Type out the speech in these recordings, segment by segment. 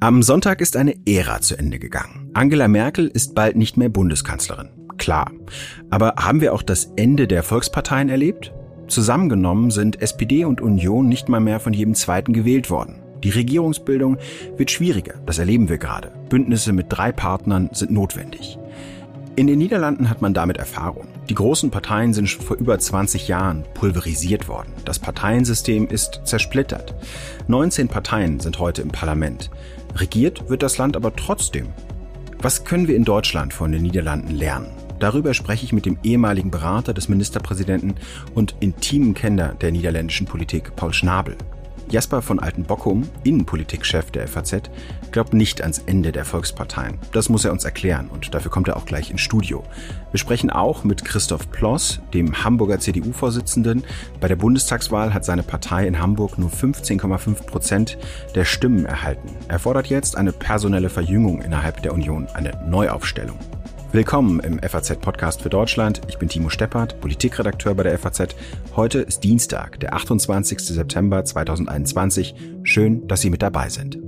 Am Sonntag ist eine Ära zu Ende gegangen. Angela Merkel ist bald nicht mehr Bundeskanzlerin. Klar. Aber haben wir auch das Ende der Volksparteien erlebt? Zusammengenommen sind SPD und Union nicht mal mehr von jedem zweiten gewählt worden. Die Regierungsbildung wird schwieriger, das erleben wir gerade. Bündnisse mit drei Partnern sind notwendig. In den Niederlanden hat man damit Erfahrung. Die großen Parteien sind schon vor über 20 Jahren pulverisiert worden. Das Parteiensystem ist zersplittert. 19 Parteien sind heute im Parlament. Regiert wird das Land aber trotzdem. Was können wir in Deutschland von den Niederlanden lernen? Darüber spreche ich mit dem ehemaligen Berater des Ministerpräsidenten und intimen Kenner der niederländischen Politik, Paul Schnabel. Jasper von Altenbockum, Innenpolitikchef der FAZ, glaubt nicht ans Ende der Volksparteien. Das muss er uns erklären und dafür kommt er auch gleich ins Studio. Wir sprechen auch mit Christoph Ploss, dem Hamburger CDU-Vorsitzenden. Bei der Bundestagswahl hat seine Partei in Hamburg nur 15,5 Prozent der Stimmen erhalten. Er fordert jetzt eine personelle Verjüngung innerhalb der Union, eine Neuaufstellung. Willkommen im FAZ-Podcast für Deutschland. Ich bin Timo Steppert, Politikredakteur bei der FAZ. Heute ist Dienstag, der 28. September 2021. Schön, dass Sie mit dabei sind.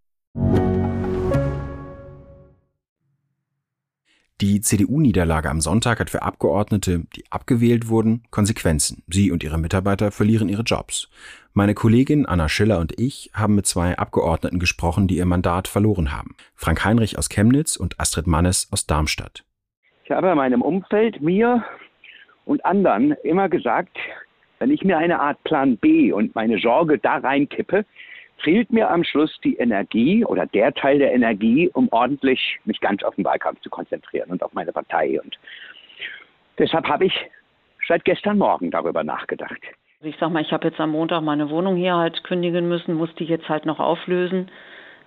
Die CDU-Niederlage am Sonntag hat für Abgeordnete, die abgewählt wurden, Konsequenzen. Sie und ihre Mitarbeiter verlieren ihre Jobs. Meine Kollegin Anna Schiller und ich haben mit zwei Abgeordneten gesprochen, die ihr Mandat verloren haben. Frank Heinrich aus Chemnitz und Astrid Mannes aus Darmstadt. Ich habe in meinem Umfeld mir und anderen immer gesagt, wenn ich mir eine Art Plan B und meine Sorge da reinkippe, fehlt mir am Schluss die Energie oder der Teil der Energie, um ordentlich mich ganz auf den Wahlkampf zu konzentrieren und auf meine Partei. Und deshalb habe ich seit gestern Morgen darüber nachgedacht. Ich sag mal, ich habe jetzt am Montag meine Wohnung hier halt kündigen müssen, musste die jetzt halt noch auflösen.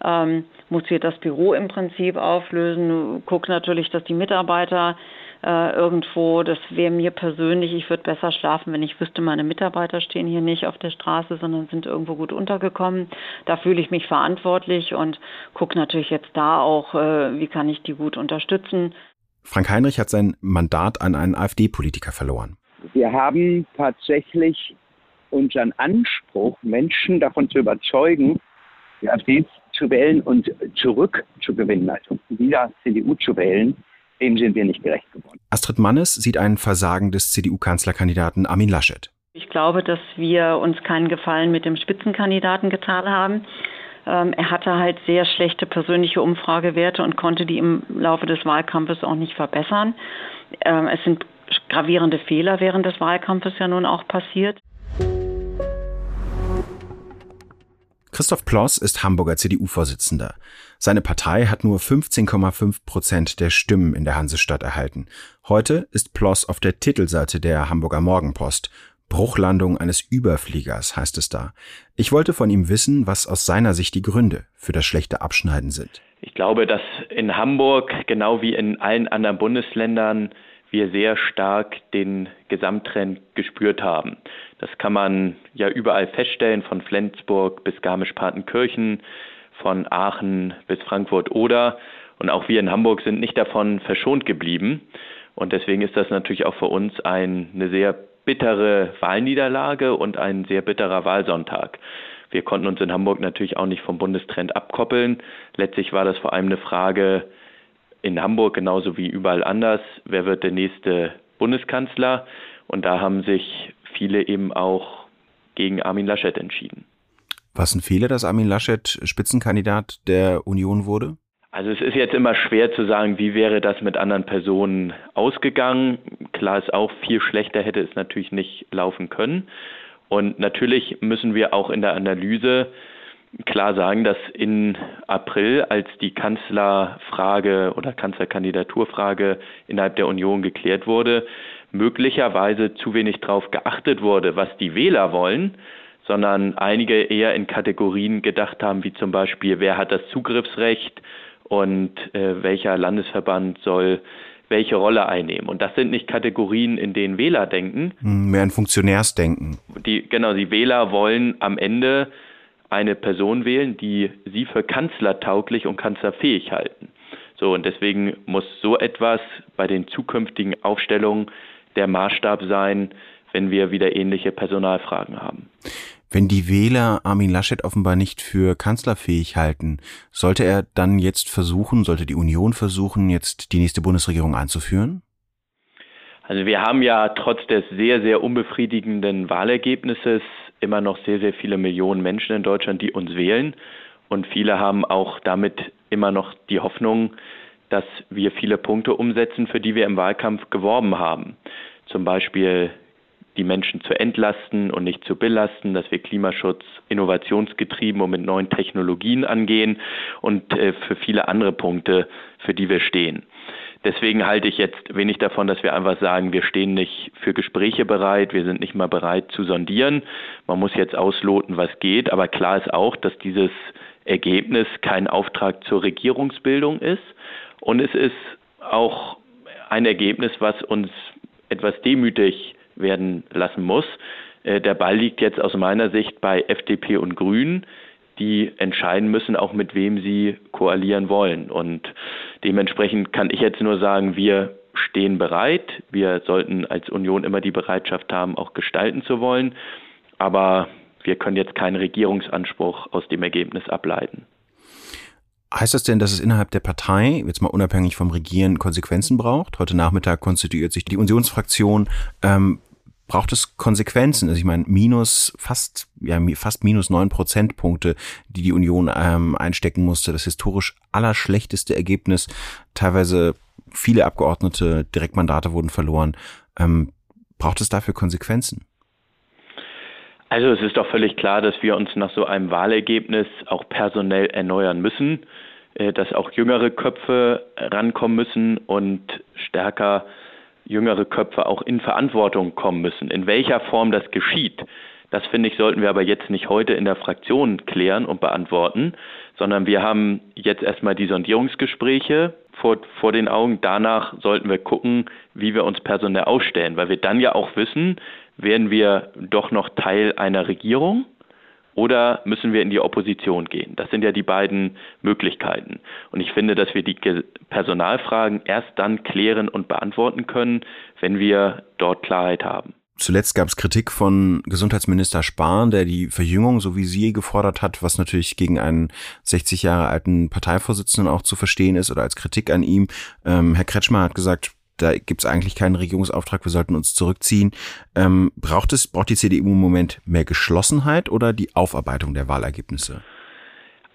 Ähm, muss hier das Büro im Prinzip auflösen, gucke natürlich, dass die Mitarbeiter äh, irgendwo. Das wäre mir persönlich, ich würde besser schlafen, wenn ich wüsste, meine Mitarbeiter stehen hier nicht auf der Straße, sondern sind irgendwo gut untergekommen. Da fühle ich mich verantwortlich und gucke natürlich jetzt da auch, äh, wie kann ich die gut unterstützen. Frank Heinrich hat sein Mandat an einen AfD-Politiker verloren. Wir haben tatsächlich unseren Anspruch, Menschen davon zu überzeugen, die AfD zu wählen und zurückzugewinnen, also wieder CDU zu wählen, dem sind wir nicht gerecht geworden. Astrid Mannes sieht ein Versagen des CDU-Kanzlerkandidaten Armin Laschet. Ich glaube, dass wir uns keinen Gefallen mit dem Spitzenkandidaten getan haben. Ähm, er hatte halt sehr schlechte persönliche Umfragewerte und konnte die im Laufe des Wahlkampfes auch nicht verbessern. Ähm, es sind gravierende Fehler während des Wahlkampfes ja nun auch passiert. Christoph Ploss ist Hamburger CDU-Vorsitzender. Seine Partei hat nur 15,5 Prozent der Stimmen in der Hansestadt erhalten. Heute ist Ploss auf der Titelseite der Hamburger Morgenpost. Bruchlandung eines Überfliegers heißt es da. Ich wollte von ihm wissen, was aus seiner Sicht die Gründe für das schlechte Abschneiden sind. Ich glaube, dass in Hamburg, genau wie in allen anderen Bundesländern, wir sehr stark den Gesamttrend gespürt haben. Das kann man ja überall feststellen, von Flensburg bis Garmisch-Partenkirchen, von Aachen bis Frankfurt-Oder. Und auch wir in Hamburg sind nicht davon verschont geblieben. Und deswegen ist das natürlich auch für uns ein, eine sehr bittere Wahlniederlage und ein sehr bitterer Wahlsonntag. Wir konnten uns in Hamburg natürlich auch nicht vom Bundestrend abkoppeln. Letztlich war das vor allem eine Frage, in Hamburg genauso wie überall anders, wer wird der nächste Bundeskanzler? Und da haben sich viele eben auch gegen Armin Laschet entschieden. Was ein Fehler, dass Armin Laschet Spitzenkandidat der Union wurde? Also es ist jetzt immer schwer zu sagen, wie wäre das mit anderen Personen ausgegangen. Klar ist auch, viel schlechter hätte es natürlich nicht laufen können. Und natürlich müssen wir auch in der Analyse klar sagen, dass in April, als die Kanzlerfrage oder Kanzlerkandidaturfrage innerhalb der Union geklärt wurde, möglicherweise zu wenig darauf geachtet wurde, was die Wähler wollen, sondern einige eher in Kategorien gedacht haben, wie zum Beispiel, wer hat das Zugriffsrecht und äh, welcher Landesverband soll welche Rolle einnehmen. Und das sind nicht Kategorien, in denen Wähler denken. Hm, mehr ein Funktionärsdenken. Die, genau, die Wähler wollen am Ende eine Person wählen, die sie für kanzlertauglich und kanzlerfähig halten. So, und deswegen muss so etwas bei den zukünftigen Aufstellungen der Maßstab sein, wenn wir wieder ähnliche Personalfragen haben. Wenn die Wähler Armin Laschet offenbar nicht für kanzlerfähig halten, sollte er dann jetzt versuchen, sollte die Union versuchen, jetzt die nächste Bundesregierung einzuführen? Also wir haben ja trotz des sehr, sehr unbefriedigenden Wahlergebnisses immer noch sehr, sehr viele Millionen Menschen in Deutschland, die uns wählen. Und viele haben auch damit immer noch die Hoffnung, dass wir viele Punkte umsetzen, für die wir im Wahlkampf geworben haben. Zum Beispiel die Menschen zu entlasten und nicht zu belasten, dass wir Klimaschutz innovationsgetrieben und mit neuen Technologien angehen und äh, für viele andere Punkte, für die wir stehen. Deswegen halte ich jetzt wenig davon, dass wir einfach sagen, wir stehen nicht für Gespräche bereit, wir sind nicht mal bereit zu sondieren. Man muss jetzt ausloten, was geht, aber klar ist auch, dass dieses Ergebnis kein Auftrag zur Regierungsbildung ist und es ist auch ein Ergebnis, was uns etwas demütig werden lassen muss. Äh, der Ball liegt jetzt aus meiner Sicht bei FDP und Grünen, die entscheiden müssen, auch mit wem sie koalieren wollen. Und dementsprechend kann ich jetzt nur sagen, wir stehen bereit. Wir sollten als Union immer die Bereitschaft haben, auch gestalten zu wollen. Aber wir können jetzt keinen Regierungsanspruch aus dem Ergebnis ableiten. Heißt das denn, dass es innerhalb der Partei, jetzt mal unabhängig vom Regieren, Konsequenzen braucht? Heute Nachmittag konstituiert sich die Unionsfraktion. Ähm, braucht es Konsequenzen? Also ich meine, minus fast, ja, fast minus neun Prozentpunkte, die die Union ähm, einstecken musste. Das historisch allerschlechteste Ergebnis. Teilweise viele Abgeordnete, Direktmandate wurden verloren. Ähm, braucht es dafür Konsequenzen? Also es ist doch völlig klar, dass wir uns nach so einem Wahlergebnis auch personell erneuern müssen, äh, dass auch jüngere Köpfe rankommen müssen und stärker jüngere Köpfe auch in Verantwortung kommen müssen. In welcher Form das geschieht, das finde ich, sollten wir aber jetzt nicht heute in der Fraktion klären und beantworten, sondern wir haben jetzt erstmal die Sondierungsgespräche vor, vor den Augen. Danach sollten wir gucken, wie wir uns personell ausstellen, weil wir dann ja auch wissen, werden wir doch noch Teil einer Regierung oder müssen wir in die Opposition gehen? Das sind ja die beiden Möglichkeiten. Und ich finde, dass wir die Personalfragen erst dann klären und beantworten können, wenn wir dort Klarheit haben. Zuletzt gab es Kritik von Gesundheitsminister Spahn, der die Verjüngung, so wie sie gefordert hat, was natürlich gegen einen 60 Jahre alten Parteivorsitzenden auch zu verstehen ist oder als Kritik an ihm. Ähm, Herr Kretschmer hat gesagt, da gibt es eigentlich keinen Regierungsauftrag, wir sollten uns zurückziehen. Ähm, braucht es, braucht die CDU im Moment mehr Geschlossenheit oder die Aufarbeitung der Wahlergebnisse?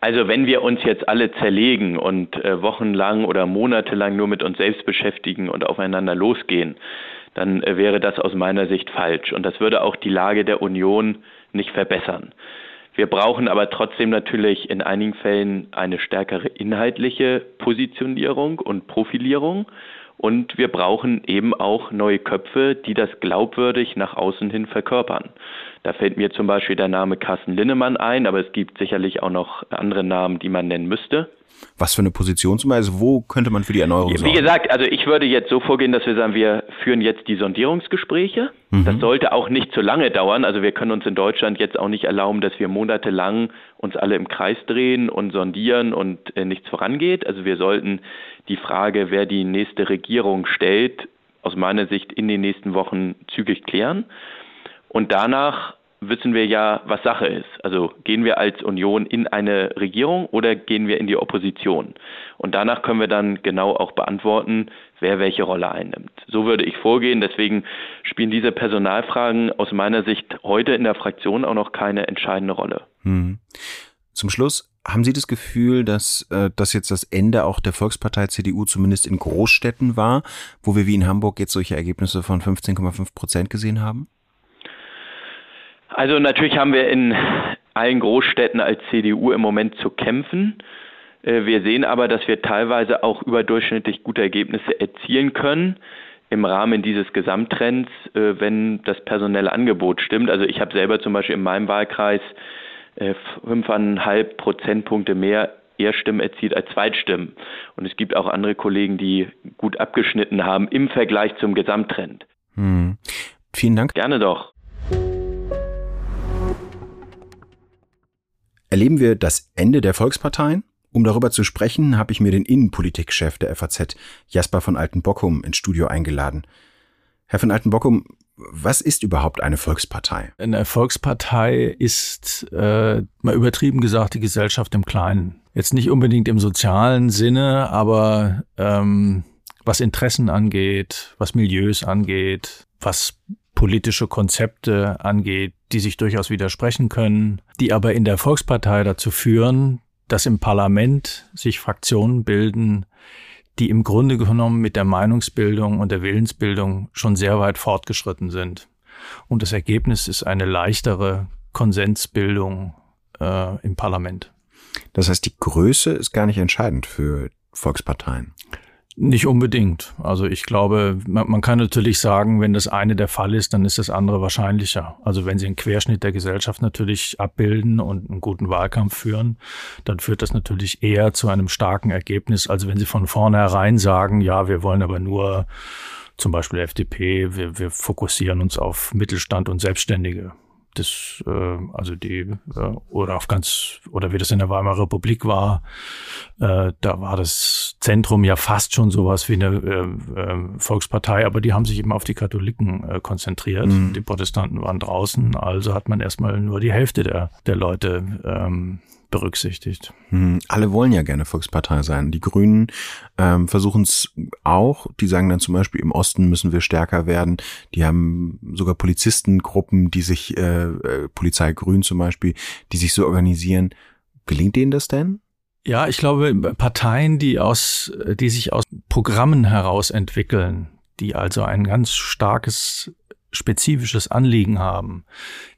Also wenn wir uns jetzt alle zerlegen und äh, wochenlang oder monatelang nur mit uns selbst beschäftigen und aufeinander losgehen, dann äh, wäre das aus meiner Sicht falsch. Und das würde auch die Lage der Union nicht verbessern. Wir brauchen aber trotzdem natürlich in einigen Fällen eine stärkere inhaltliche Positionierung und Profilierung. Und wir brauchen eben auch neue Köpfe, die das glaubwürdig nach außen hin verkörpern. Da fällt mir zum Beispiel der Name Carsten Linnemann ein, aber es gibt sicherlich auch noch andere Namen, die man nennen müsste. Was für eine Position zum Beispiel? Wo könnte man für die Erneuerung sorgen? Wie gesagt, also ich würde jetzt so vorgehen, dass wir sagen, wir führen jetzt die Sondierungsgespräche. Mhm. Das sollte auch nicht zu lange dauern. Also wir können uns in Deutschland jetzt auch nicht erlauben, dass wir monatelang uns alle im Kreis drehen und sondieren und äh, nichts vorangeht. Also wir sollten die Frage, wer die nächste Regierung stellt, aus meiner Sicht in den nächsten Wochen zügig klären. Und danach wissen wir ja, was Sache ist. Also gehen wir als Union in eine Regierung oder gehen wir in die Opposition? Und danach können wir dann genau auch beantworten, wer welche Rolle einnimmt. So würde ich vorgehen. Deswegen spielen diese Personalfragen aus meiner Sicht heute in der Fraktion auch noch keine entscheidende Rolle. Hm. Zum Schluss, haben Sie das Gefühl, dass äh, das jetzt das Ende auch der Volkspartei CDU zumindest in Großstädten war, wo wir wie in Hamburg jetzt solche Ergebnisse von 15,5 Prozent gesehen haben? Also natürlich haben wir in allen Großstädten als CDU im Moment zu kämpfen. Äh, wir sehen aber, dass wir teilweise auch überdurchschnittlich gute Ergebnisse erzielen können im Rahmen dieses Gesamttrends, äh, wenn das personelle Angebot stimmt. Also ich habe selber zum Beispiel in meinem Wahlkreis äh, fünfeinhalb Prozentpunkte mehr Erstimmen erzielt als Zweitstimmen. Und es gibt auch andere Kollegen, die gut abgeschnitten haben im Vergleich zum Gesamttrend. Hm. Vielen Dank. Gerne doch. Erleben wir das Ende der Volksparteien? Um darüber zu sprechen, habe ich mir den Innenpolitikchef der FAZ, Jasper von Altenbockum, ins Studio eingeladen. Herr von Altenbockum, was ist überhaupt eine Volkspartei? Eine Volkspartei ist, äh, mal übertrieben gesagt, die Gesellschaft im Kleinen. Jetzt nicht unbedingt im sozialen Sinne, aber ähm, was Interessen angeht, was Milieus angeht, was politische Konzepte angeht, die sich durchaus widersprechen können, die aber in der Volkspartei dazu führen, dass im Parlament sich Fraktionen bilden, die im Grunde genommen mit der Meinungsbildung und der Willensbildung schon sehr weit fortgeschritten sind. Und das Ergebnis ist eine leichtere Konsensbildung äh, im Parlament. Das heißt, die Größe ist gar nicht entscheidend für Volksparteien. Nicht unbedingt. Also ich glaube, man, man, kann natürlich sagen, wenn das eine der Fall ist, dann ist das andere wahrscheinlicher. Also wenn Sie einen Querschnitt der Gesellschaft natürlich abbilden und einen guten Wahlkampf führen, dann führt das natürlich eher zu einem starken Ergebnis, als wenn Sie von vornherein sagen, ja, wir wollen aber nur zum Beispiel FDP, wir, wir fokussieren uns auf Mittelstand und Selbstständige das, äh, also die, äh, oder auf ganz, oder wie das in der Weimarer Republik war, äh, da war das Zentrum ja fast schon sowas wie eine äh, äh, Volkspartei, aber die haben sich eben auf die Katholiken äh, konzentriert. Mhm. Die Protestanten waren draußen, also hat man erstmal nur die Hälfte der, der Leute ähm, berücksichtigt. Hm, alle wollen ja gerne Volkspartei sein. Die Grünen ähm, versuchen es auch. Die sagen dann zum Beispiel, im Osten müssen wir stärker werden. Die haben sogar Polizistengruppen, die sich, äh, äh, Polizei Grün zum Beispiel, die sich so organisieren. Gelingt denen das denn? Ja, ich glaube, Parteien, die aus, die sich aus Programmen heraus entwickeln, die also ein ganz starkes spezifisches Anliegen haben,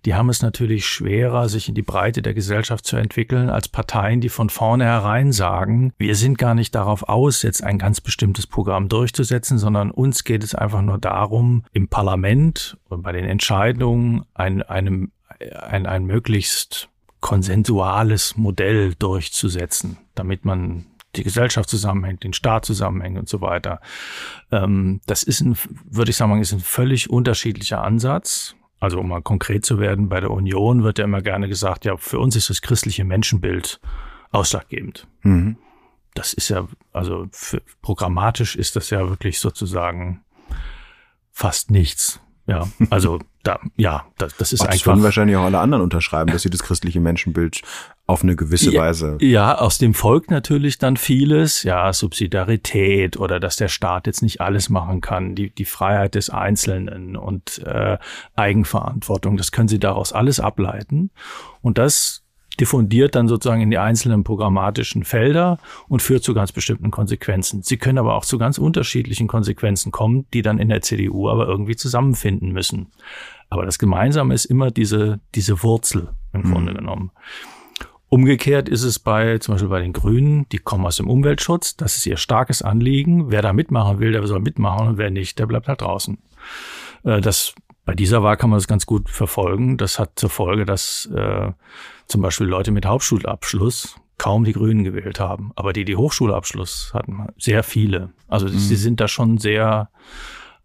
die haben es natürlich schwerer, sich in die Breite der Gesellschaft zu entwickeln, als Parteien, die von vornherein sagen, wir sind gar nicht darauf aus, jetzt ein ganz bestimmtes Programm durchzusetzen, sondern uns geht es einfach nur darum, im Parlament und bei den Entscheidungen ein, einem, ein, ein möglichst konsensuales Modell durchzusetzen, damit man die Gesellschaft zusammenhängt, den Staat zusammenhängt und so weiter. Ähm, das ist ein, würde ich sagen, ist ein völlig unterschiedlicher Ansatz. Also um mal konkret zu werden, bei der Union wird ja immer gerne gesagt, ja, für uns ist das christliche Menschenbild ausschlaggebend. Mhm. Das ist ja, also für, programmatisch ist das ja wirklich sozusagen fast nichts. Ja, also da, ja, das, das ist Ach, das einfach. Das würden wahrscheinlich auch alle anderen unterschreiben, dass sie das christliche Menschenbild auf eine gewisse ja, Weise. Ja, aus dem folgt natürlich dann vieles, ja, Subsidiarität oder dass der Staat jetzt nicht alles machen kann, die, die Freiheit des Einzelnen und äh, Eigenverantwortung, das können Sie daraus alles ableiten. Und das diffundiert dann sozusagen in die einzelnen programmatischen Felder und führt zu ganz bestimmten Konsequenzen. Sie können aber auch zu ganz unterschiedlichen Konsequenzen kommen, die dann in der CDU aber irgendwie zusammenfinden müssen. Aber das Gemeinsame ist immer diese, diese Wurzel im mhm. Grunde genommen. Umgekehrt ist es bei, zum Beispiel bei den Grünen, die kommen aus dem Umweltschutz, das ist ihr starkes Anliegen. Wer da mitmachen will, der soll mitmachen und wer nicht, der bleibt halt draußen. Äh, das, bei dieser Wahl kann man das ganz gut verfolgen. Das hat zur Folge, dass äh, zum Beispiel Leute mit Hauptschulabschluss kaum die Grünen gewählt haben. Aber die, die Hochschulabschluss hatten, sehr viele. Also mhm. sie sind da schon sehr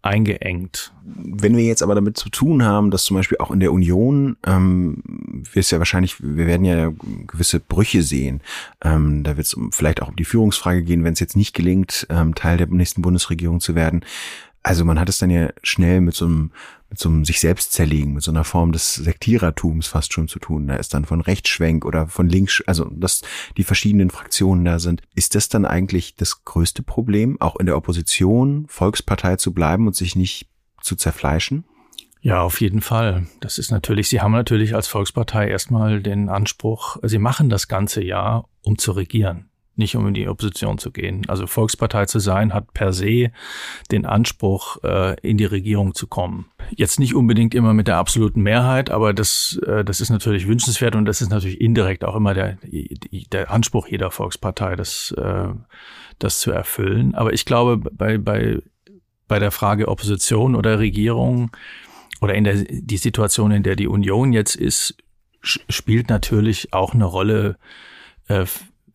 eingeengt. Wenn wir jetzt aber damit zu tun haben, dass zum Beispiel auch in der Union, ähm, wir es ja wahrscheinlich, wir werden ja gewisse Brüche sehen. Ähm, da wird es vielleicht auch um die Führungsfrage gehen, wenn es jetzt nicht gelingt, ähm, Teil der nächsten Bundesregierung zu werden. Also man hat es dann ja schnell mit so einem mit so einem sich selbst zerlegen, mit so einer Form des Sektierertums fast schon zu tun. Da ist dann von Rechtsschwenk oder von links, also dass die verschiedenen Fraktionen da sind. Ist das dann eigentlich das größte Problem, auch in der Opposition Volkspartei zu bleiben und sich nicht zu zerfleischen? Ja, auf jeden Fall. Das ist natürlich, Sie haben natürlich als Volkspartei erstmal den Anspruch, Sie machen das ganze Jahr, um zu regieren. Nicht um in die Opposition zu gehen. Also Volkspartei zu sein, hat per se den Anspruch, äh, in die Regierung zu kommen. Jetzt nicht unbedingt immer mit der absoluten Mehrheit, aber das, äh, das ist natürlich wünschenswert und das ist natürlich indirekt auch immer der, der Anspruch jeder Volkspartei, das, äh, das zu erfüllen. Aber ich glaube, bei, bei, bei der Frage Opposition oder Regierung oder in der die Situation, in der die Union jetzt ist, spielt natürlich auch eine Rolle äh,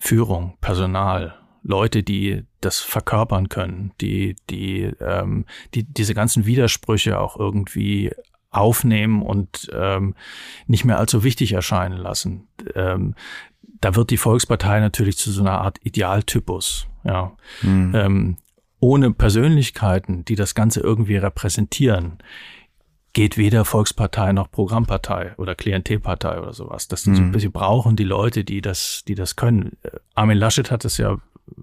Führung, Personal, Leute, die das verkörpern können, die, die, ähm, die diese ganzen Widersprüche auch irgendwie aufnehmen und ähm, nicht mehr allzu wichtig erscheinen lassen. Ähm, da wird die Volkspartei natürlich zu so einer Art Idealtypus. Ja. Mhm. Ähm, ohne Persönlichkeiten, die das Ganze irgendwie repräsentieren, geht weder Volkspartei noch Programmpartei oder Klientelpartei oder sowas. Das sind mhm. so, sie brauchen die Leute, die das, die das können. Armin Laschet hat es ja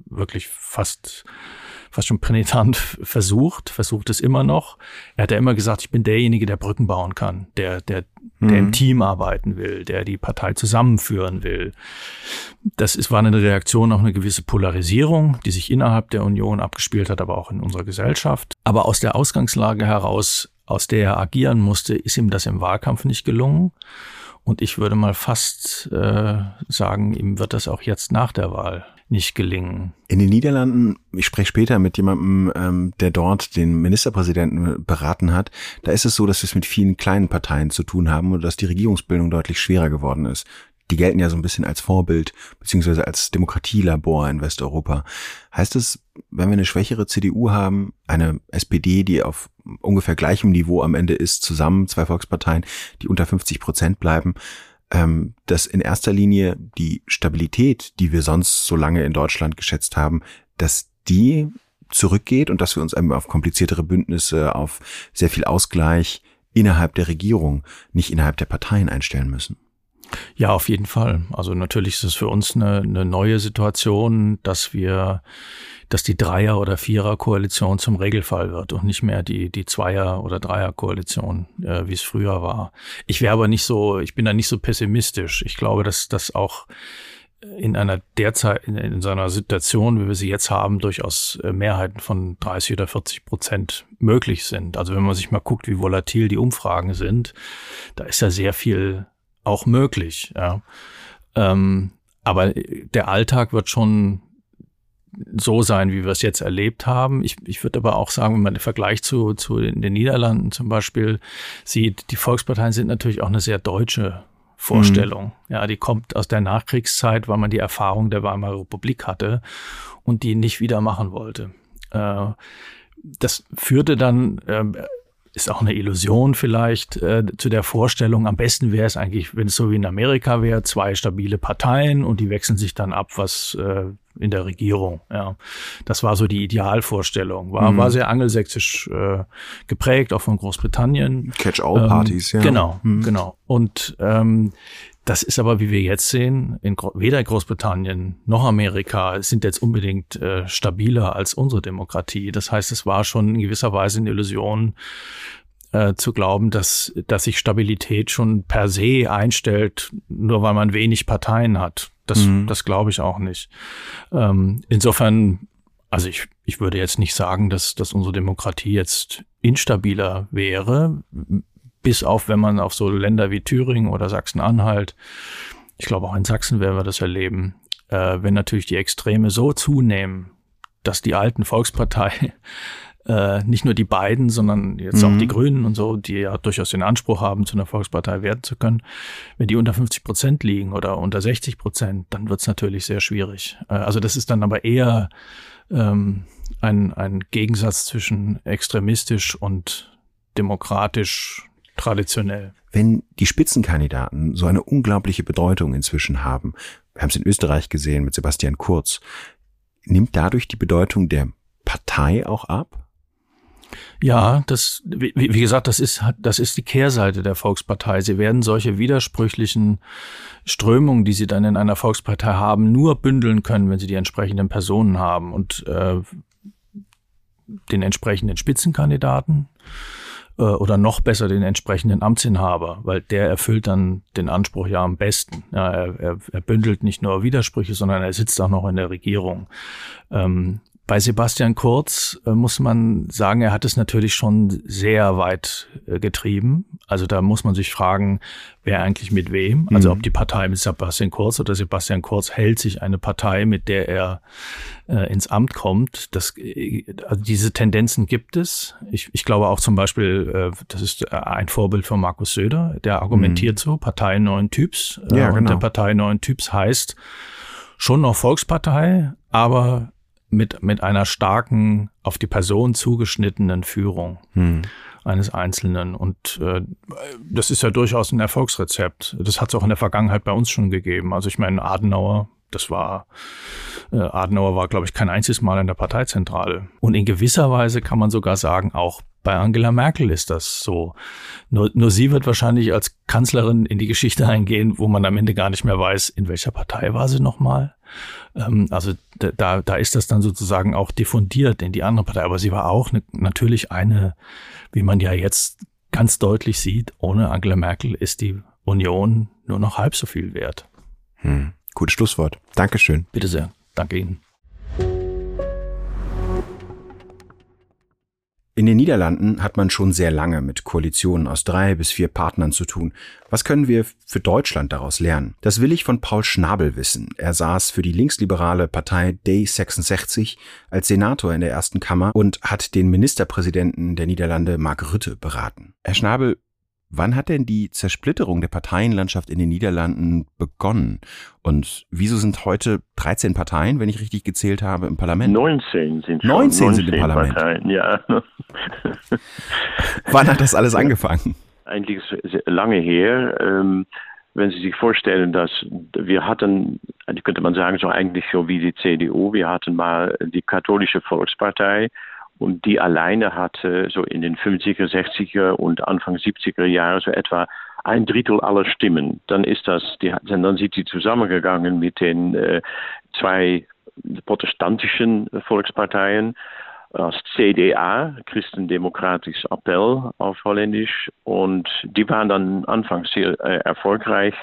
wirklich fast fast schon pränitant versucht, versucht es immer noch. Er hat ja immer gesagt, ich bin derjenige, der Brücken bauen kann, der, der, der mhm. im Team arbeiten will, der die Partei zusammenführen will. Das ist, war eine Reaktion auf eine gewisse Polarisierung, die sich innerhalb der Union abgespielt hat, aber auch in unserer Gesellschaft. Aber aus der Ausgangslage heraus aus der er agieren musste, ist ihm das im Wahlkampf nicht gelungen. Und ich würde mal fast äh, sagen, ihm wird das auch jetzt nach der Wahl nicht gelingen. In den Niederlanden, ich spreche später mit jemandem, ähm, der dort den Ministerpräsidenten beraten hat, da ist es so, dass wir es mit vielen kleinen Parteien zu tun haben und dass die Regierungsbildung deutlich schwerer geworden ist die gelten ja so ein bisschen als Vorbild beziehungsweise als Demokratielabor in Westeuropa. Heißt es, wenn wir eine schwächere CDU haben, eine SPD, die auf ungefähr gleichem Niveau am Ende ist, zusammen zwei Volksparteien, die unter 50 Prozent bleiben, ähm, dass in erster Linie die Stabilität, die wir sonst so lange in Deutschland geschätzt haben, dass die zurückgeht und dass wir uns eben auf kompliziertere Bündnisse, auf sehr viel Ausgleich innerhalb der Regierung, nicht innerhalb der Parteien einstellen müssen. Ja, auf jeden Fall. Also natürlich ist es für uns eine, eine neue Situation, dass wir, dass die Dreier- oder Vierer-Koalition zum Regelfall wird und nicht mehr die, die Zweier- oder Dreier-Koalition, äh, wie es früher war. Ich wäre aber nicht so, ich bin da nicht so pessimistisch. Ich glaube, dass das auch in einer derzeit, in, in so Situation, wie wir sie jetzt haben, durchaus äh, Mehrheiten von 30 oder 40 Prozent möglich sind. Also wenn man sich mal guckt, wie volatil die Umfragen sind, da ist ja sehr viel auch möglich. Ja. Ähm, aber der Alltag wird schon so sein, wie wir es jetzt erlebt haben. Ich, ich würde aber auch sagen, wenn man den Vergleich zu, zu den, den Niederlanden zum Beispiel sieht, die Volksparteien sind natürlich auch eine sehr deutsche Vorstellung. Mhm. Ja, die kommt aus der Nachkriegszeit, weil man die Erfahrung der Weimarer Republik hatte und die nicht wieder machen wollte. Äh, das führte dann äh, ist auch eine Illusion vielleicht äh, zu der Vorstellung. Am besten wäre es eigentlich, wenn es so wie in Amerika wäre, zwei stabile Parteien und die wechseln sich dann ab, was äh, in der Regierung. Ja, das war so die Idealvorstellung. War, mhm. war sehr angelsächsisch äh, geprägt, auch von Großbritannien. Catch-all-Partys, ähm, ja. Genau, mhm. genau. Und ähm, das ist aber, wie wir jetzt sehen, in, weder Großbritannien noch Amerika sind jetzt unbedingt äh, stabiler als unsere Demokratie. Das heißt, es war schon in gewisser Weise eine Illusion, äh, zu glauben, dass, dass sich Stabilität schon per se einstellt, nur weil man wenig Parteien hat. Das, mhm. das glaube ich auch nicht. Ähm, insofern, also ich, ich würde jetzt nicht sagen, dass, dass unsere Demokratie jetzt instabiler wäre bis auf, wenn man auf so Länder wie Thüringen oder Sachsen-Anhalt, ich glaube auch in Sachsen werden wir das erleben, äh, wenn natürlich die Extreme so zunehmen, dass die alten Volkspartei äh, nicht nur die beiden, sondern jetzt mhm. auch die Grünen und so, die ja durchaus den Anspruch haben, zu einer Volkspartei werden zu können, wenn die unter 50 Prozent liegen oder unter 60 Prozent, dann wird es natürlich sehr schwierig. Äh, also das ist dann aber eher ähm, ein, ein Gegensatz zwischen extremistisch und demokratisch traditionell. Wenn die Spitzenkandidaten so eine unglaubliche Bedeutung inzwischen haben, wir haben es in Österreich gesehen mit Sebastian Kurz, nimmt dadurch die Bedeutung der Partei auch ab? Ja, das, wie, wie, gesagt, das ist, das ist die Kehrseite der Volkspartei. Sie werden solche widersprüchlichen Strömungen, die sie dann in einer Volkspartei haben, nur bündeln können, wenn sie die entsprechenden Personen haben und äh, den entsprechenden Spitzenkandidaten äh, oder noch besser den entsprechenden Amtsinhaber, weil der erfüllt dann den Anspruch ja am besten. Ja, er, er, bündelt nicht nur Widersprüche, sondern er sitzt auch noch in der Regierung. Ähm, bei Sebastian Kurz äh, muss man sagen, er hat es natürlich schon sehr weit äh, getrieben. Also da muss man sich fragen, wer eigentlich mit wem. Also mhm. ob die Partei mit Sebastian Kurz oder Sebastian Kurz hält sich eine Partei, mit der er äh, ins Amt kommt. Das, äh, also diese Tendenzen gibt es. Ich, ich glaube auch zum Beispiel, äh, das ist ein Vorbild von Markus Söder, der argumentiert mhm. so, Partei neuen Typs. Ja, genau. Und der Partei neuen Typs heißt schon noch Volkspartei, aber mit, mit einer starken, auf die Person zugeschnittenen Führung hm. eines Einzelnen. Und äh, das ist ja durchaus ein Erfolgsrezept. Das hat es auch in der Vergangenheit bei uns schon gegeben. Also ich meine, Adenauer, das war, äh, Adenauer war, glaube ich, kein einziges Mal in der Parteizentrale. Und in gewisser Weise kann man sogar sagen, auch bei Angela Merkel ist das so. Nur, nur sie wird wahrscheinlich als Kanzlerin in die Geschichte eingehen, wo man am Ende gar nicht mehr weiß, in welcher Partei war sie nochmal. Ähm, also da, da ist das dann sozusagen auch diffundiert in die andere Partei. Aber sie war auch ne, natürlich eine, wie man ja jetzt ganz deutlich sieht, ohne Angela Merkel ist die Union nur noch halb so viel wert. Hm. Gutes Schlusswort. Dankeschön. Bitte sehr. Danke Ihnen. In den Niederlanden hat man schon sehr lange mit Koalitionen aus drei bis vier Partnern zu tun. Was können wir für Deutschland daraus lernen? Das will ich von Paul Schnabel wissen. Er saß für die linksliberale Partei D66 als Senator in der ersten Kammer und hat den Ministerpräsidenten der Niederlande Mark Rutte beraten. Herr Schnabel, Wann hat denn die Zersplitterung der Parteienlandschaft in den Niederlanden begonnen? Und wieso sind heute 13 Parteien, wenn ich richtig gezählt habe, im Parlament? 19 sind schon. 19, 19 sind im Parlament. Parteien, ja. Wann hat das alles angefangen? Eigentlich lange her. Ähm, wenn Sie sich vorstellen, dass wir hatten, könnte man sagen, so eigentlich so wie die CDU, wir hatten mal die katholische Volkspartei, und die alleine hatte so in den 50er, 60er und Anfang 70er Jahre so etwa ein Drittel aller Stimmen. Dann ist das, die, dann sind sie zusammengegangen mit den äh, zwei protestantischen Volksparteien als CDA, Christendemokratisch Appell auf Holländisch, und die waren dann anfangs sehr äh, erfolgreich.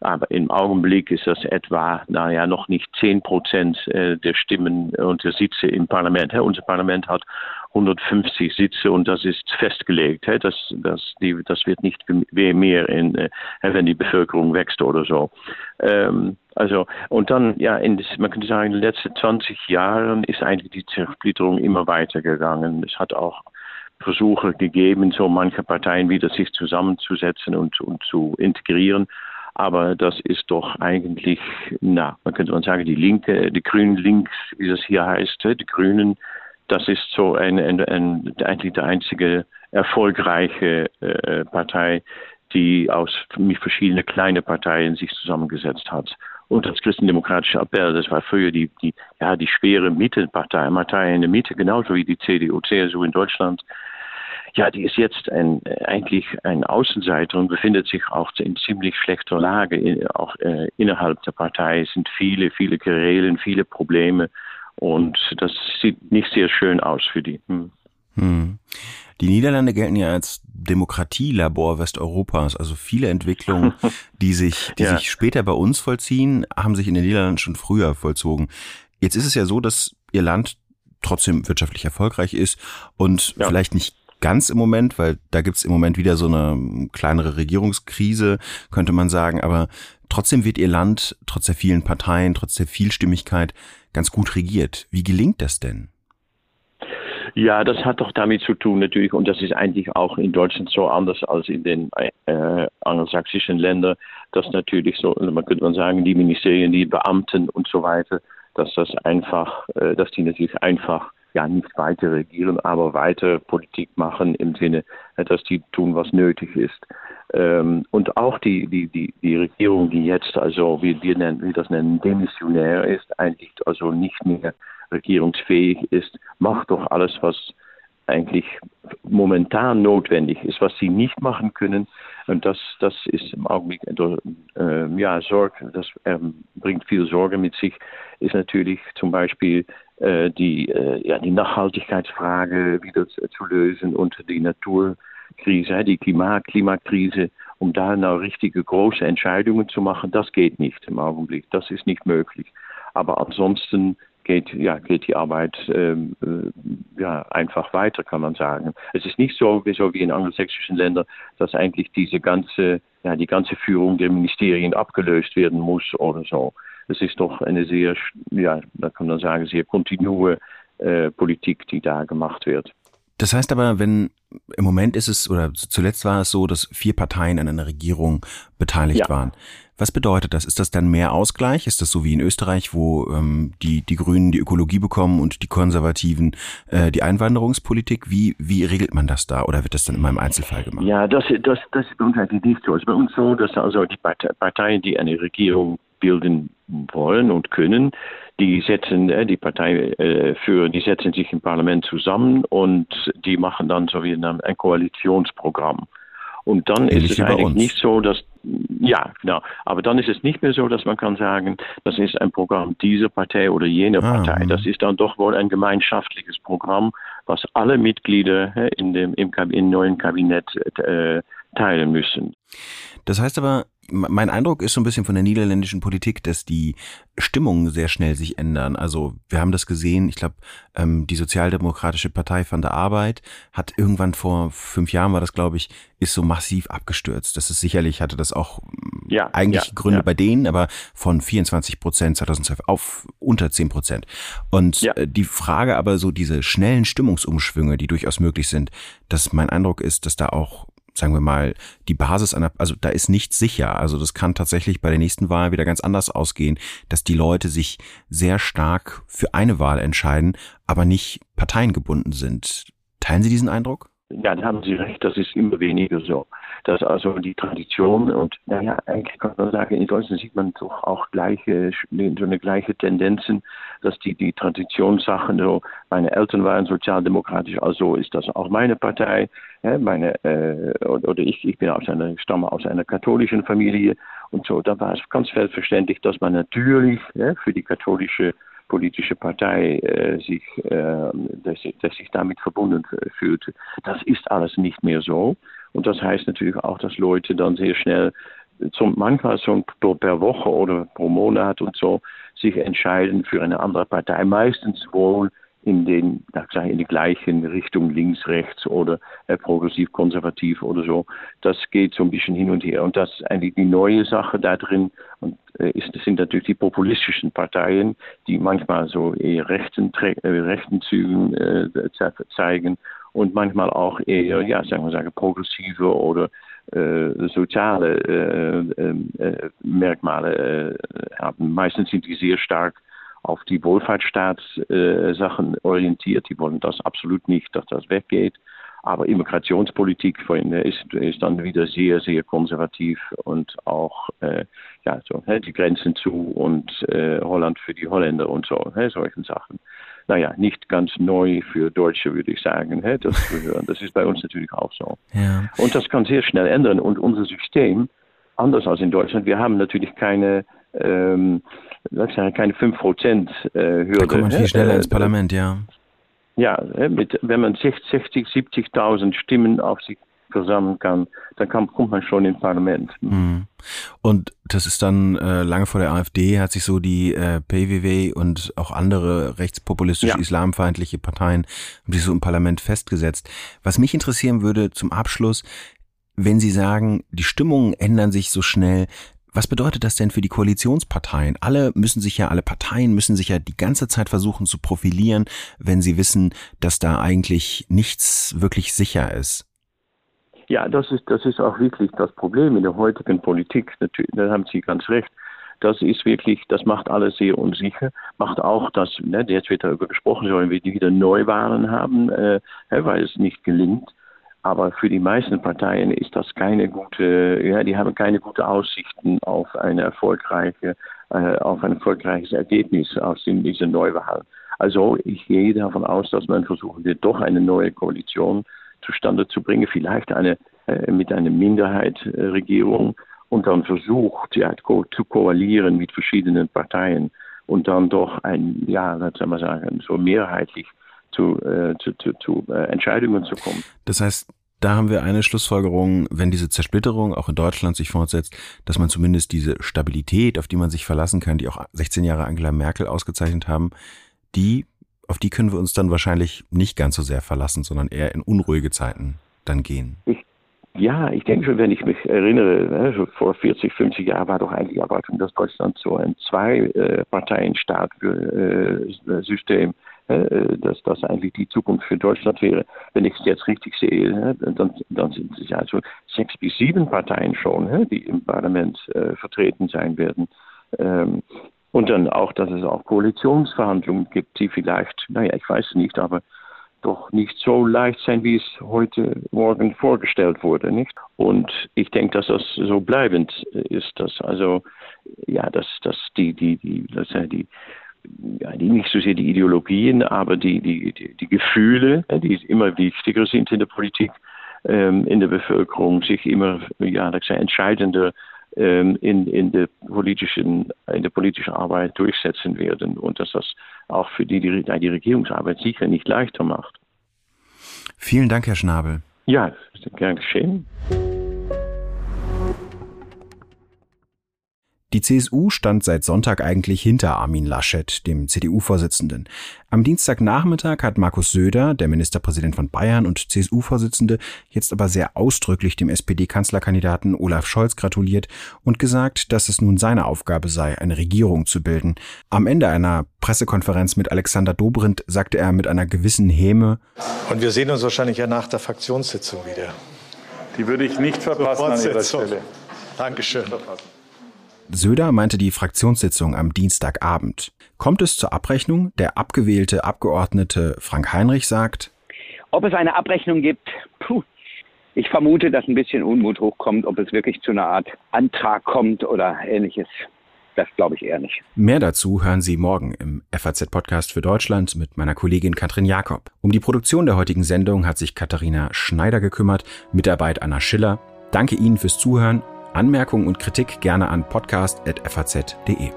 Aber im Augenblick ist das etwa, naja, noch nicht 10 Prozent äh, der Stimmen und der Sitze im Parlament. Unser Parlament hat 150 Sitze und das ist festgelegt. Das, das, die, das wird nicht mehr, in, äh, wenn die Bevölkerung wächst oder so. Ähm, also, und dann, ja, in, man könnte sagen, in den letzten 20 Jahren ist eigentlich die Zersplitterung immer weiter gegangen. Es hat auch Versuche gegeben, so manche Parteien wieder sich zusammenzusetzen und, und zu integrieren. Aber das ist doch eigentlich, na, man könnte man sagen, die Linke, die Grünen links, wie das hier heißt, die Grünen, das ist so ein, ein, ein eigentlich die einzige erfolgreiche äh, Partei, die aus verschiedenen kleinen Parteien sich zusammengesetzt hat. Und das christendemokratische Appell, das war früher die, die, ja, die schwere Mittelpartei, Partei in der Mitte, genauso wie die CDU, CSU in Deutschland ja, die ist jetzt ein, eigentlich ein Außenseiter und befindet sich auch in ziemlich schlechter Lage. Auch äh, innerhalb der Partei sind viele, viele Querelen, viele Probleme und das sieht nicht sehr schön aus für die. Hm. Hm. Die Niederlande gelten ja als Demokratielabor Westeuropas. Also viele Entwicklungen, die sich, die ja. sich später bei uns vollziehen, haben sich in den Niederlanden schon früher vollzogen. Jetzt ist es ja so, dass ihr Land trotzdem wirtschaftlich erfolgreich ist und ja. vielleicht nicht ganz im Moment, weil da gibt's im Moment wieder so eine kleinere Regierungskrise, könnte man sagen. Aber trotzdem wird ihr Land, trotz der vielen Parteien, trotz der Vielstimmigkeit, ganz gut regiert. Wie gelingt das denn? Ja, das hat doch damit zu tun natürlich, und das ist eigentlich auch in Deutschland so anders als in den äh, angelsächsischen Ländern, dass natürlich so, man könnte man sagen, die Ministerien, die Beamten und so weiter, dass das einfach, äh, dass die natürlich einfach ja nicht weiter regieren, aber weiter Politik machen im Sinne, dass die tun, was nötig ist. Ähm, und auch die, die, die, die Regierung, die jetzt, also wie wir, nennen, wie das nennen, demissionär ist, eigentlich also nicht mehr regierungsfähig ist, macht doch alles, was eigentlich momentan notwendig ist, was sie nicht machen können. Und das, das ist im Augenblick, äh, ja, Sorge, das äh, bringt viel Sorge mit sich, ist natürlich zum Beispiel äh, die, äh, ja, die Nachhaltigkeitsfrage wieder zu lösen und die Natur Krise, die Klima Klimakrise, um da noch richtige große Entscheidungen zu machen, das geht nicht im Augenblick. Das ist nicht möglich. Aber ansonsten geht, ja, geht die Arbeit ähm, äh, ja, einfach weiter, kann man sagen. Es ist nicht so, so wie in angelsächsischen Ländern, dass eigentlich diese ganze, ja, die ganze Führung der Ministerien abgelöst werden muss oder so. Es ist doch eine sehr, ja, da kann man sagen, sehr kontinue äh, Politik, die da gemacht wird. Das heißt aber, wenn im Moment ist es, oder zuletzt war es so, dass vier Parteien an einer Regierung beteiligt ja. waren. Was bedeutet das? Ist das dann mehr Ausgleich? Ist das so wie in Österreich, wo ähm, die, die Grünen die Ökologie bekommen und die Konservativen äh, die Einwanderungspolitik? Wie, wie regelt man das da oder wird das dann immer im Einzelfall gemacht? Ja, das, das, das ist bei uns eigentlich nicht so. Es ist bei uns so, dass also die Parteien, die eine Regierung bilden wollen und können, die setzen äh, die Partei äh, für, die setzen sich im Parlament zusammen und die machen dann so wie ein Koalitionsprogramm. Und dann Ähnlich ist es eigentlich nicht so, dass, ja, genau. Aber dann ist es nicht mehr so, dass man kann sagen, das ist ein Programm dieser Partei oder jener ah, Partei. Mh. Das ist dann doch wohl ein gemeinschaftliches Programm, was alle Mitglieder in dem, im, im neuen Kabinett äh, teilen müssen. Das heißt aber, mein Eindruck ist so ein bisschen von der niederländischen Politik, dass die Stimmungen sehr schnell sich ändern. Also wir haben das gesehen, ich glaube, ähm, die Sozialdemokratische Partei von der Arbeit hat irgendwann vor fünf Jahren war das, glaube ich, ist so massiv abgestürzt. Das ist sicherlich, hatte das auch mm, ja, eigentlich ja, Gründe ja. bei denen, aber von 24 Prozent 2012 auf unter 10 Prozent. Und ja. Äh, die Frage aber so diese schnellen Stimmungsumschwünge, die durchaus möglich sind, dass mein Eindruck ist, dass da auch sagen wir mal, die Basis einer, also da ist nichts sicher. Also das kann tatsächlich bei der nächsten Wahl wieder ganz anders ausgehen, dass die Leute sich sehr stark für eine Wahl entscheiden, aber nicht parteiengebunden sind. Teilen Sie diesen Eindruck? Ja, da haben Sie recht, das ist immer weniger so. Dass also die Tradition und naja, eigentlich kann man sagen, in Deutschland sieht man doch auch gleiche, so eine gleiche Tendenzen, dass die, die Traditionssachen, so meine Eltern waren sozialdemokratisch, also ist das auch meine Partei, ja, meine, äh, oder ich, ich bin aus einer, stamme aus einer katholischen Familie und so, da war es ganz selbstverständlich, dass man natürlich ja, für die katholische politische Partei äh, sich, äh, dass, dass sich damit verbunden fühlt. Das ist alles nicht mehr so. Und das heißt natürlich auch, dass Leute dann sehr schnell zum, manchmal so per Woche oder pro Monat und so sich entscheiden für eine andere Partei. Meistens wohl in den, in die gleichen Richtung links, rechts oder äh, progressiv, konservativ oder so. Das geht so ein bisschen hin und her. Und das ist eigentlich die neue Sache da drin. Und äh, ist, sind natürlich die populistischen Parteien, die manchmal so eher rechten, äh, rechten Zügen äh, zeigen und manchmal auch eher, ja, sagen wir sagen, progressive oder äh, soziale äh, äh, Merkmale haben. Meistens sind die sehr stark auf die Wohlfahrtsstaatssachen orientiert. Die wollen das absolut nicht, dass das weggeht. Aber Immigrationspolitik ist, ist dann wieder sehr, sehr konservativ und auch äh, ja, so, die Grenzen zu und äh, Holland für die Holländer und so, solchen Sachen. Naja, nicht ganz neu für Deutsche, würde ich sagen, das zu hören. Das ist bei uns natürlich auch so. Ja. Und das kann sehr schnell ändern. Und unser System, anders als in Deutschland, wir haben natürlich keine ähm, keine 5% äh. Da kommt man viel schneller äh, ins Parlament, ja. Ja, mit, wenn man 60, 70.000 Stimmen auf sich versammeln kann, dann kann, kommt man schon ins Parlament. Mhm. Und das ist dann äh, lange vor der AfD hat sich so die äh, PWW und auch andere rechtspopulistische, ja. islamfeindliche Parteien haben sich so im Parlament festgesetzt. Was mich interessieren würde zum Abschluss, wenn Sie sagen, die Stimmungen ändern sich so schnell, was bedeutet das denn für die Koalitionsparteien? Alle müssen sich ja, alle Parteien müssen sich ja die ganze Zeit versuchen zu profilieren, wenn sie wissen, dass da eigentlich nichts wirklich sicher ist. Ja, das ist, das ist auch wirklich das Problem in der heutigen Politik. Natürlich, da haben Sie ganz recht. Das ist wirklich, das macht alles sehr unsicher. Macht auch, dass, ne, jetzt wird darüber gesprochen, sollen wir wieder Neuwahlen haben, äh, weil es nicht gelingt. Aber für die meisten Parteien ist das keine gute, ja, die haben keine guten Aussichten auf eine erfolgreiche, äh, auf ein erfolgreiches Ergebnis aus dieser Neuwahl. Also ich gehe davon aus, dass man versuchen wird, doch eine neue Koalition zustande zu bringen, vielleicht eine äh, mit einer Minderheitsregierung und dann versucht, ja, zu koalieren mit verschiedenen Parteien und dann doch ein, ja, soll man sagen, so mehrheitlich zu, äh, zu, zu, zu äh, Entscheidungen zu kommen. Das heißt, Da haben wir eine Schlussfolgerung, wenn diese Zersplitterung auch in Deutschland sich fortsetzt, dass man zumindest diese Stabilität, auf die man sich verlassen kann, die auch 16 Jahre Angela Merkel ausgezeichnet haben, die, auf die können wir uns dann wahrscheinlich nicht ganz so sehr verlassen, sondern eher in unruhige Zeiten dann gehen. Ich, ja, ich denke schon, wenn ich mich erinnere, ne, vor 40, 50 Jahren war doch eigentlich Erwartung, dass Deutschland so ein Zwei-Parteien-Staat-System äh, äh, dass das eigentlich die Zukunft für Deutschland wäre. Wenn ich es jetzt richtig sehe, dann, dann sind es also sechs bis sieben Parteien schon, die im Parlament äh, vertreten sein werden. Ähm, und dann auch, dass es auch Koalitionsverhandlungen gibt, die vielleicht, naja, ich weiß nicht, aber doch nicht so leicht sein, wie es heute Morgen vorgestellt wurde, nicht? Und ich denke, dass das so bleibend ist, dass also, ja, dass, dass die, die, die, dass ja, die nicht so sehr die Ideologien, aber die, die, die, die Gefühle, die immer wichtiger sind in der Politik, ähm, in der Bevölkerung, sich immer ja, entscheidender ähm, in, in, der politischen, in der politischen Arbeit durchsetzen werden und dass das auch für die, die, die Regierungsarbeit sicher nicht leichter macht. Vielen Dank, Herr Schnabel. Ja, gern geschehen. Die CSU stand seit Sonntag eigentlich hinter Armin Laschet, dem CDU-Vorsitzenden. Am Dienstagnachmittag hat Markus Söder, der Ministerpräsident von Bayern und CSU-Vorsitzende, jetzt aber sehr ausdrücklich dem SPD-Kanzlerkandidaten Olaf Scholz gratuliert und gesagt, dass es nun seine Aufgabe sei, eine Regierung zu bilden. Am Ende einer Pressekonferenz mit Alexander Dobrindt sagte er mit einer gewissen Häme, Und wir sehen uns wahrscheinlich ja nach der Fraktionssitzung wieder. Die würde ich nicht verpassen an Ihrer Stelle. Dankeschön. Söder meinte die Fraktionssitzung am Dienstagabend. Kommt es zur Abrechnung? Der abgewählte Abgeordnete Frank Heinrich sagt, ob es eine Abrechnung gibt, puh, ich vermute, dass ein bisschen Unmut hochkommt, ob es wirklich zu einer Art Antrag kommt oder ähnliches. Das glaube ich eher nicht. Mehr dazu hören Sie morgen im FAZ-Podcast für Deutschland mit meiner Kollegin Katrin Jakob. Um die Produktion der heutigen Sendung hat sich Katharina Schneider gekümmert, Mitarbeit Anna Schiller. Danke Ihnen fürs Zuhören Anmerkungen und Kritik gerne an podcast.faz.de.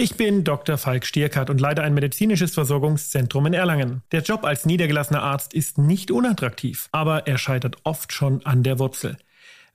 Ich bin Dr. Falk Stierkart und leite ein medizinisches Versorgungszentrum in Erlangen. Der Job als niedergelassener Arzt ist nicht unattraktiv, aber er scheitert oft schon an der Wurzel.